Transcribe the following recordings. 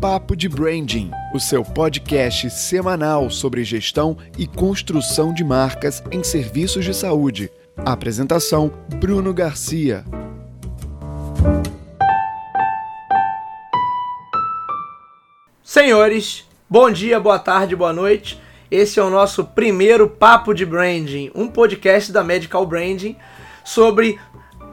Papo de Branding, o seu podcast semanal sobre gestão e construção de marcas em serviços de saúde. Apresentação: Bruno Garcia. Senhores, bom dia, boa tarde, boa noite. Esse é o nosso primeiro Papo de Branding, um podcast da Medical Branding sobre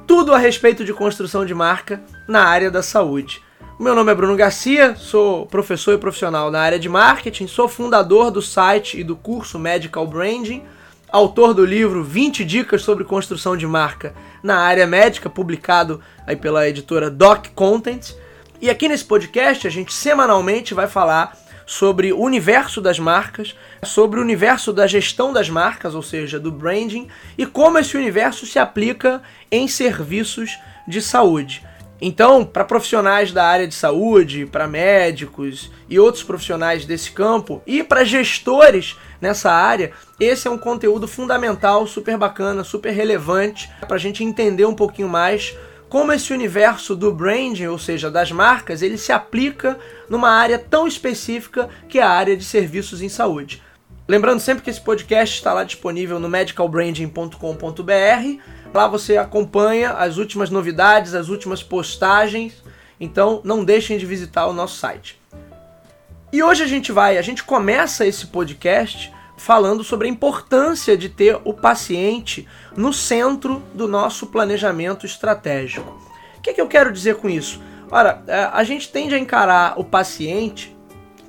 tudo a respeito de construção de marca na área da saúde. Meu nome é Bruno Garcia, sou professor e profissional na área de marketing, sou fundador do site e do curso Medical Branding, autor do livro 20 dicas sobre construção de marca na área médica, publicado aí pela editora Doc Content. E aqui nesse podcast a gente semanalmente vai falar sobre o universo das marcas, sobre o universo da gestão das marcas, ou seja, do branding, e como esse universo se aplica em serviços de saúde. Então, para profissionais da área de saúde, para médicos e outros profissionais desse campo e para gestores nessa área, esse é um conteúdo fundamental, super bacana, super relevante para a gente entender um pouquinho mais como esse universo do branding, ou seja, das marcas, ele se aplica numa área tão específica que é a área de serviços em saúde. Lembrando sempre que esse podcast está lá disponível no medicalbranding.com.br. Lá você acompanha as últimas novidades, as últimas postagens. Então não deixem de visitar o nosso site. E hoje a gente vai, a gente começa esse podcast falando sobre a importância de ter o paciente no centro do nosso planejamento estratégico. O que, é que eu quero dizer com isso? Ora, é, a gente tende a encarar o paciente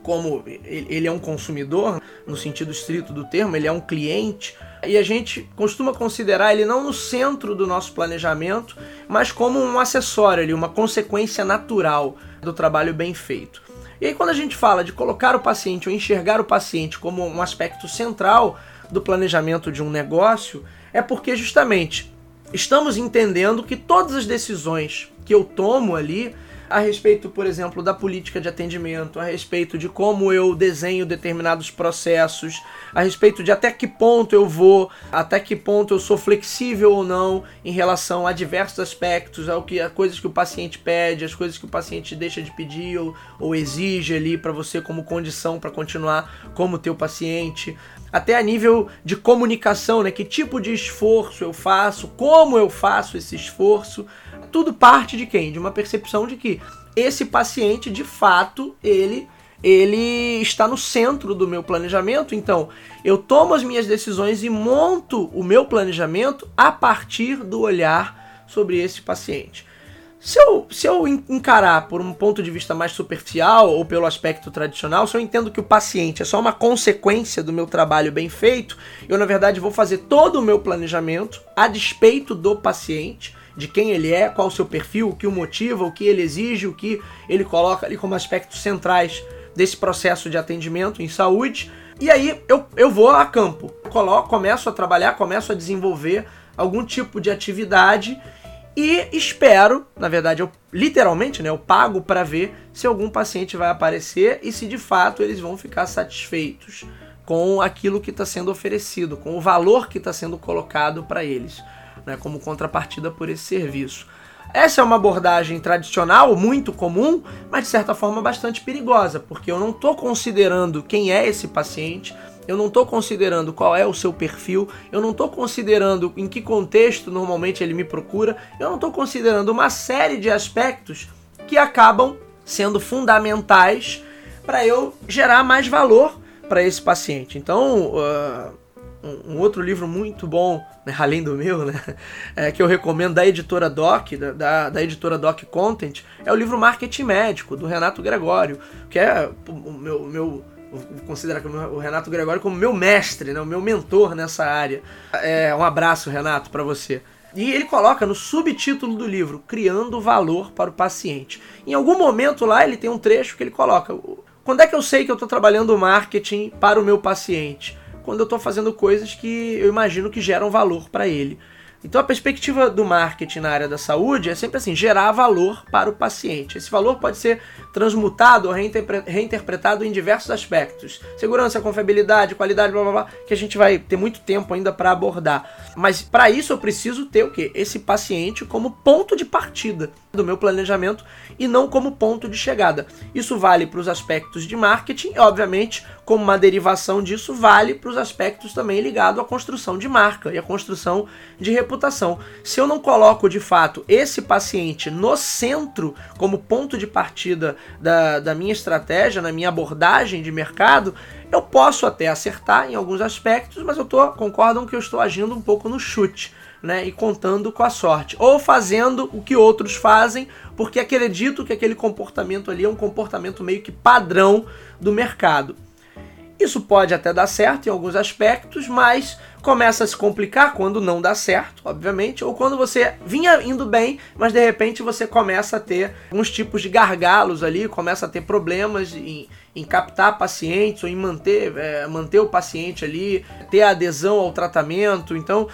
como ele é um consumidor, no sentido estrito do termo, ele é um cliente, e a gente costuma considerar ele não no centro do nosso planejamento, mas como um acessório, uma consequência natural do trabalho bem feito. E aí, quando a gente fala de colocar o paciente ou enxergar o paciente como um aspecto central do planejamento de um negócio, é porque justamente estamos entendendo que todas as decisões que eu tomo ali a respeito, por exemplo, da política de atendimento, a respeito de como eu desenho determinados processos, a respeito de até que ponto eu vou, até que ponto eu sou flexível ou não em relação a diversos aspectos, ao que, a coisas que o paciente pede, as coisas que o paciente deixa de pedir ou, ou exige ali para você como condição para continuar como teu paciente, até a nível de comunicação, né? Que tipo de esforço eu faço, como eu faço esse esforço, tudo parte de quem? De uma percepção de que esse paciente, de fato, ele ele está no centro do meu planejamento. Então, eu tomo as minhas decisões e monto o meu planejamento a partir do olhar sobre esse paciente. Se eu, se eu encarar por um ponto de vista mais superficial ou pelo aspecto tradicional, se eu entendo que o paciente é só uma consequência do meu trabalho bem feito, eu na verdade vou fazer todo o meu planejamento a despeito do paciente de quem ele é, qual o seu perfil, o que o motiva, o que ele exige, o que ele coloca ali como aspectos centrais desse processo de atendimento em saúde. E aí eu, eu vou a campo, coloco, começo a trabalhar, começo a desenvolver algum tipo de atividade e espero, na verdade, eu literalmente, né, eu pago para ver se algum paciente vai aparecer e se de fato eles vão ficar satisfeitos com aquilo que está sendo oferecido, com o valor que está sendo colocado para eles né, como contrapartida por esse serviço. Essa é uma abordagem tradicional, muito comum, mas de certa forma bastante perigosa, porque eu não estou considerando quem é esse paciente, eu não estou considerando qual é o seu perfil, eu não estou considerando em que contexto normalmente ele me procura, eu não estou considerando uma série de aspectos que acabam sendo fundamentais para eu gerar mais valor para esse paciente. Então, uh, um, um, outro livro muito bom, né, além do meu, né, é, que eu recomendo da editora Doc, da, da editora Doc Content, é o livro Marketing Médico, do Renato Gregório, que é o meu, meu considerar o Renato Gregório como meu mestre, né, o meu mentor nessa área. É, um abraço, Renato, para você. E ele coloca no subtítulo do livro, Criando Valor para o Paciente. Em algum momento lá ele tem um trecho que ele coloca: Quando é que eu sei que eu estou trabalhando marketing para o meu paciente? Quando eu estou fazendo coisas que eu imagino que geram valor para ele. Então a perspectiva do marketing na área da saúde é sempre assim, gerar valor para o paciente. Esse valor pode ser transmutado ou reinterpretado em diversos aspectos. Segurança, confiabilidade, qualidade, blá blá blá, que a gente vai ter muito tempo ainda para abordar. Mas para isso eu preciso ter o quê? Esse paciente como ponto de partida do meu planejamento e não como ponto de chegada. Isso vale para os aspectos de marketing e, obviamente, como uma derivação disso, vale para os aspectos também ligados à construção de marca e à construção de reputação. Se eu não coloco de fato esse paciente no centro como ponto de partida da, da minha estratégia, na minha abordagem de mercado, eu posso até acertar em alguns aspectos, mas eu tô, concordam que eu estou agindo um pouco no chute. Né, e contando com a sorte, ou fazendo o que outros fazem, porque acredito que aquele comportamento ali é um comportamento meio que padrão do mercado. Isso pode até dar certo em alguns aspectos, mas começa a se complicar quando não dá certo, obviamente, ou quando você vinha indo bem, mas de repente você começa a ter uns tipos de gargalos ali, começa a ter problemas em, em captar pacientes ou em manter, é, manter o paciente ali, ter adesão ao tratamento. Então,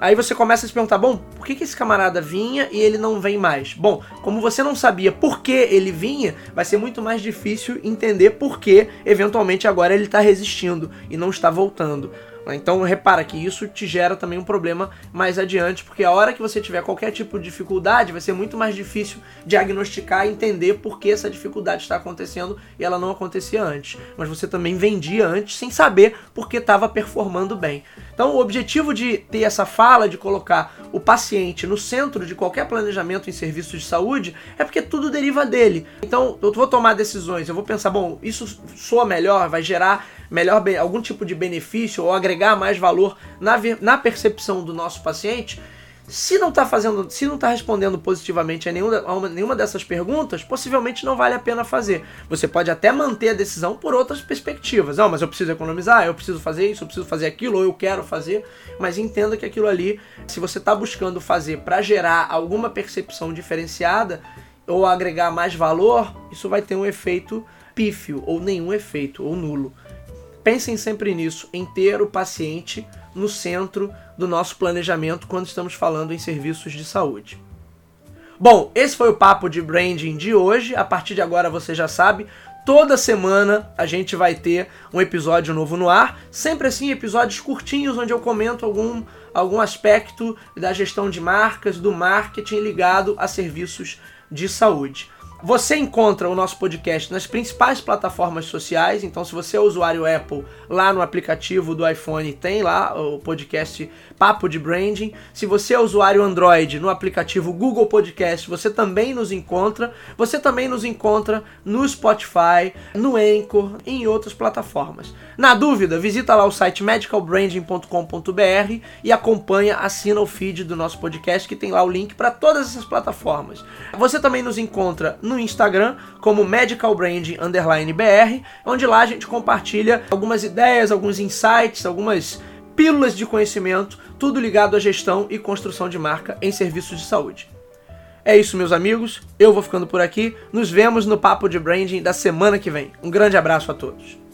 Aí você começa a se perguntar, bom, por que, que esse camarada vinha e ele não vem mais? Bom, como você não sabia por que ele vinha, vai ser muito mais difícil entender por que, eventualmente, agora ele está resistindo e não está voltando. Então repara que isso te gera também um problema mais adiante, porque a hora que você tiver qualquer tipo de dificuldade, vai ser muito mais difícil diagnosticar e entender por que essa dificuldade está acontecendo e ela não acontecia antes. Mas você também vendia antes sem saber por que estava performando bem. Então o objetivo de ter essa fala, de colocar o paciente no centro de qualquer planejamento em serviços de saúde, é porque tudo deriva dele. Então eu vou tomar decisões, eu vou pensar, bom, isso soa melhor, vai gerar melhor algum tipo de benefício ou agregar mais valor na, na percepção do nosso paciente, se não está fazendo, se não está respondendo positivamente a nenhuma, a nenhuma dessas perguntas, possivelmente não vale a pena fazer. Você pode até manter a decisão por outras perspectivas. Não, mas eu preciso economizar, eu preciso fazer isso, eu preciso fazer aquilo, ou eu quero fazer. Mas entenda que aquilo ali, se você está buscando fazer para gerar alguma percepção diferenciada ou agregar mais valor, isso vai ter um efeito pífio, ou nenhum efeito, ou nulo. Pensem sempre nisso, em ter o paciente no centro do nosso planejamento quando estamos falando em serviços de saúde. Bom, esse foi o papo de branding de hoje. A partir de agora você já sabe, toda semana a gente vai ter um episódio novo no ar. Sempre assim, episódios curtinhos onde eu comento algum, algum aspecto da gestão de marcas, do marketing ligado a serviços de saúde. Você encontra o nosso podcast nas principais plataformas sociais, então se você é usuário Apple, lá no aplicativo do iPhone tem lá o podcast Papo de Branding. Se você é usuário Android, no aplicativo Google Podcast, você também nos encontra. Você também nos encontra no Spotify, no Anchor e em outras plataformas. Na dúvida, visita lá o site medicalbranding.com.br e acompanha, assina o feed do nosso podcast que tem lá o link para todas essas plataformas. Você também nos encontra no Instagram como medicalbranding_br, onde lá a gente compartilha algumas ideias, alguns insights, algumas pílulas de conhecimento, tudo ligado à gestão e construção de marca em serviços de saúde. É isso, meus amigos. Eu vou ficando por aqui. Nos vemos no Papo de Branding da semana que vem. Um grande abraço a todos.